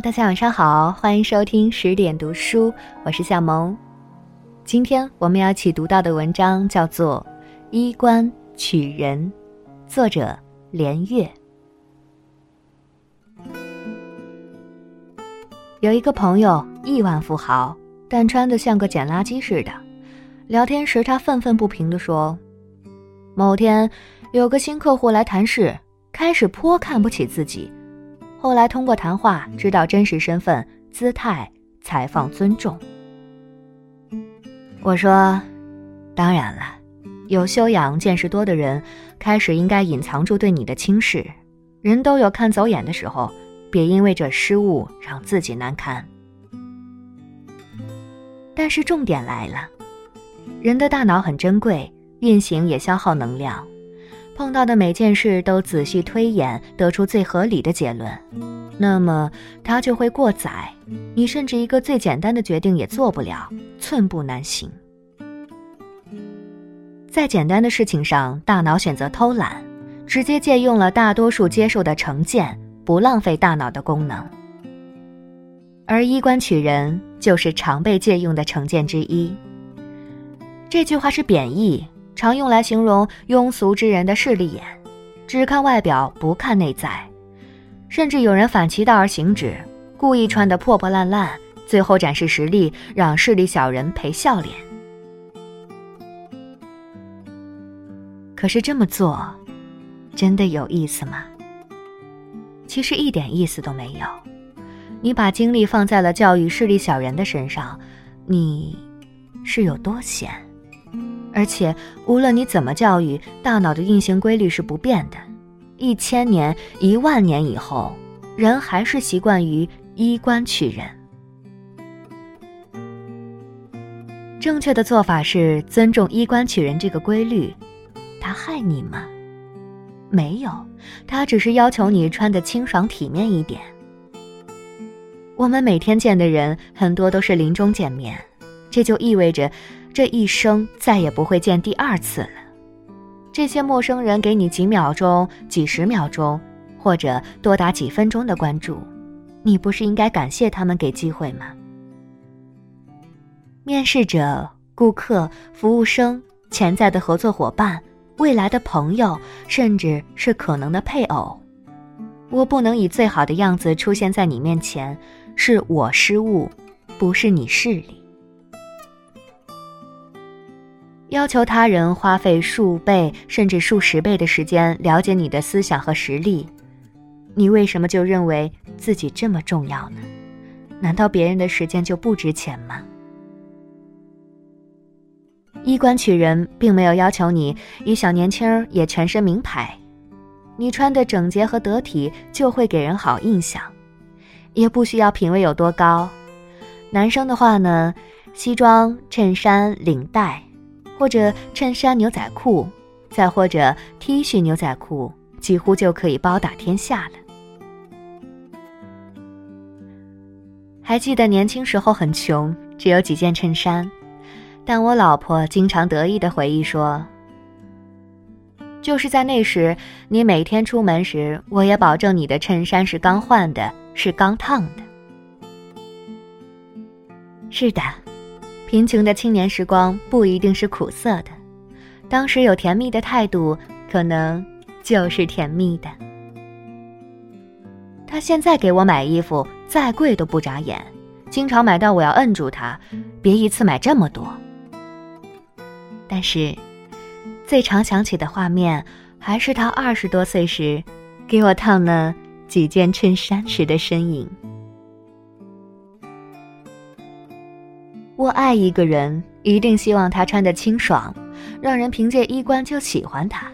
大家晚上好，欢迎收听十点读书，我是小萌。今天我们要一起读到的文章叫做《衣冠取人》，作者连月。有一个朋友亿万富豪，但穿的像个捡垃圾似的。聊天时，他愤愤不平地说：“某天有个新客户来谈事，开始颇看不起自己。”后来通过谈话知道真实身份，姿态采放尊重。我说，当然了，有修养、见识多的人，开始应该隐藏住对你的轻视。人都有看走眼的时候，别因为这失误让自己难堪。但是重点来了，人的大脑很珍贵，运行也消耗能量。碰到的每件事都仔细推演，得出最合理的结论，那么它就会过载，你甚至一个最简单的决定也做不了，寸步难行。在简单的事情上，大脑选择偷懒，直接借用了大多数接受的成见，不浪费大脑的功能。而衣冠取人就是常被借用的成见之一。这句话是贬义。常用来形容庸俗之人的势利眼，只看外表不看内在，甚至有人反其道而行之，故意穿得破破烂烂，最后展示实力，让势利小人赔笑脸。可是这么做，真的有意思吗？其实一点意思都没有。你把精力放在了教育势利小人的身上，你是有多闲？而且，无论你怎么教育，大脑的运行规律是不变的。一千年、一万年以后，人还是习惯于衣冠取人。正确的做法是尊重衣冠取人这个规律。他害你吗？没有，他只是要求你穿得清爽体面一点。我们每天见的人很多都是临终见面，这就意味着。这一生再也不会见第二次了。这些陌生人给你几秒钟、几十秒钟，或者多达几分钟的关注，你不是应该感谢他们给机会吗？面试者、顾客、服务生、潜在的合作伙伴、未来的朋友，甚至是可能的配偶，我不能以最好的样子出现在你面前，是我失误，不是你势利。要求他人花费数倍甚至数十倍的时间了解你的思想和实力，你为什么就认为自己这么重要呢？难道别人的时间就不值钱吗？衣冠取人，并没有要求你一小年轻儿也全身名牌，你穿的整洁和得体就会给人好印象，也不需要品味有多高。男生的话呢，西装、衬衫、领带。或者衬衫、牛仔裤，再或者 T 恤、牛仔裤，几乎就可以包打天下了。还记得年轻时候很穷，只有几件衬衫，但我老婆经常得意的回忆说：“就是在那时，你每天出门时，我也保证你的衬衫是刚换的，是刚烫的。”是的。贫穷的青年时光不一定是苦涩的，当时有甜蜜的态度，可能就是甜蜜的。他现在给我买衣服，再贵都不眨眼，经常买到我要摁住他，别一次买这么多。但是，最常想起的画面，还是他二十多岁时，给我烫了几件衬衫时的身影。我爱一个人，一定希望他穿得清爽，让人凭借衣冠就喜欢他。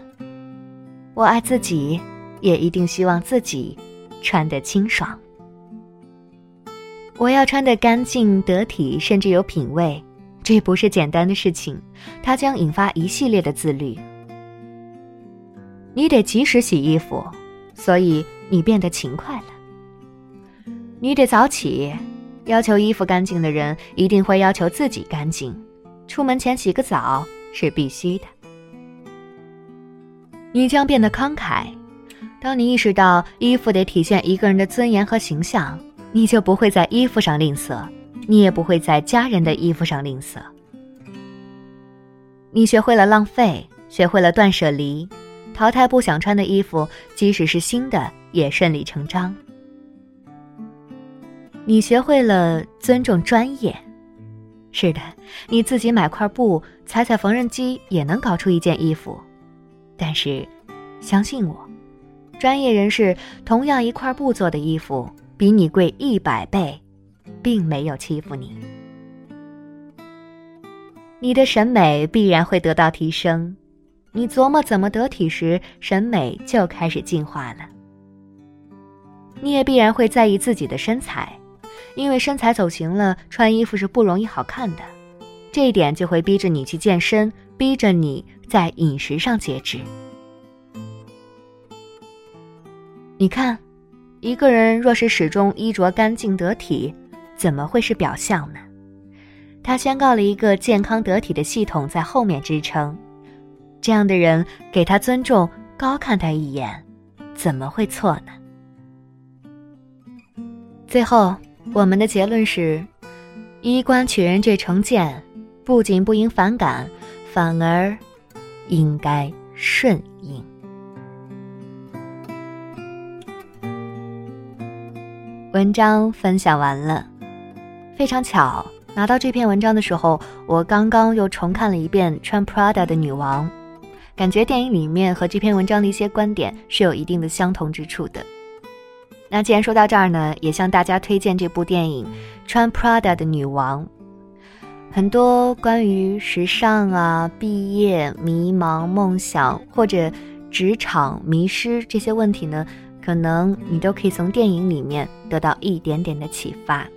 我爱自己，也一定希望自己穿得清爽。我要穿得干净、得体，甚至有品味，这不是简单的事情，它将引发一系列的自律。你得及时洗衣服，所以你变得勤快了。你得早起。要求衣服干净的人，一定会要求自己干净。出门前洗个澡是必须的。你将变得慷慨。当你意识到衣服得体现一个人的尊严和形象，你就不会在衣服上吝啬，你也不会在家人的衣服上吝啬。你学会了浪费，学会了断舍离，淘汰不想穿的衣服，即使是新的也顺理成章。你学会了尊重专业，是的，你自己买块布，踩踩缝纫机也能搞出一件衣服。但是，相信我，专业人士同样一块布做的衣服，比你贵一百倍，并没有欺负你。你的审美必然会得到提升，你琢磨怎么得体时，审美就开始进化了。你也必然会在意自己的身材。因为身材走形了，穿衣服是不容易好看的，这一点就会逼着你去健身，逼着你在饮食上节制。你看，一个人若是始终衣着干净得体，怎么会是表象呢？他宣告了一个健康得体的系统在后面支撑，这样的人给他尊重，高看他一眼，怎么会错呢？最后。我们的结论是：衣冠取人这成见，不仅不应反感，反而应该顺应。文章分享完了，非常巧，拿到这篇文章的时候，我刚刚又重看了一遍《穿 Prada 的女王》，感觉电影里面和这篇文章的一些观点是有一定的相同之处的。那既然说到这儿呢，也向大家推荐这部电影《穿 Prada 的女王》。很多关于时尚啊、毕业、迷茫、梦想或者职场迷失这些问题呢，可能你都可以从电影里面得到一点点的启发。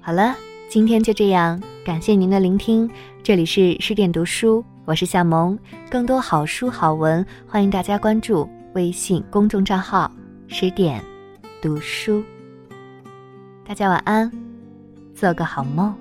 好了，今天就这样，感谢您的聆听。这里是十点读书，我是夏萌。更多好书好文，欢迎大家关注微信公众账号。十点，读书。大家晚安，做个好梦。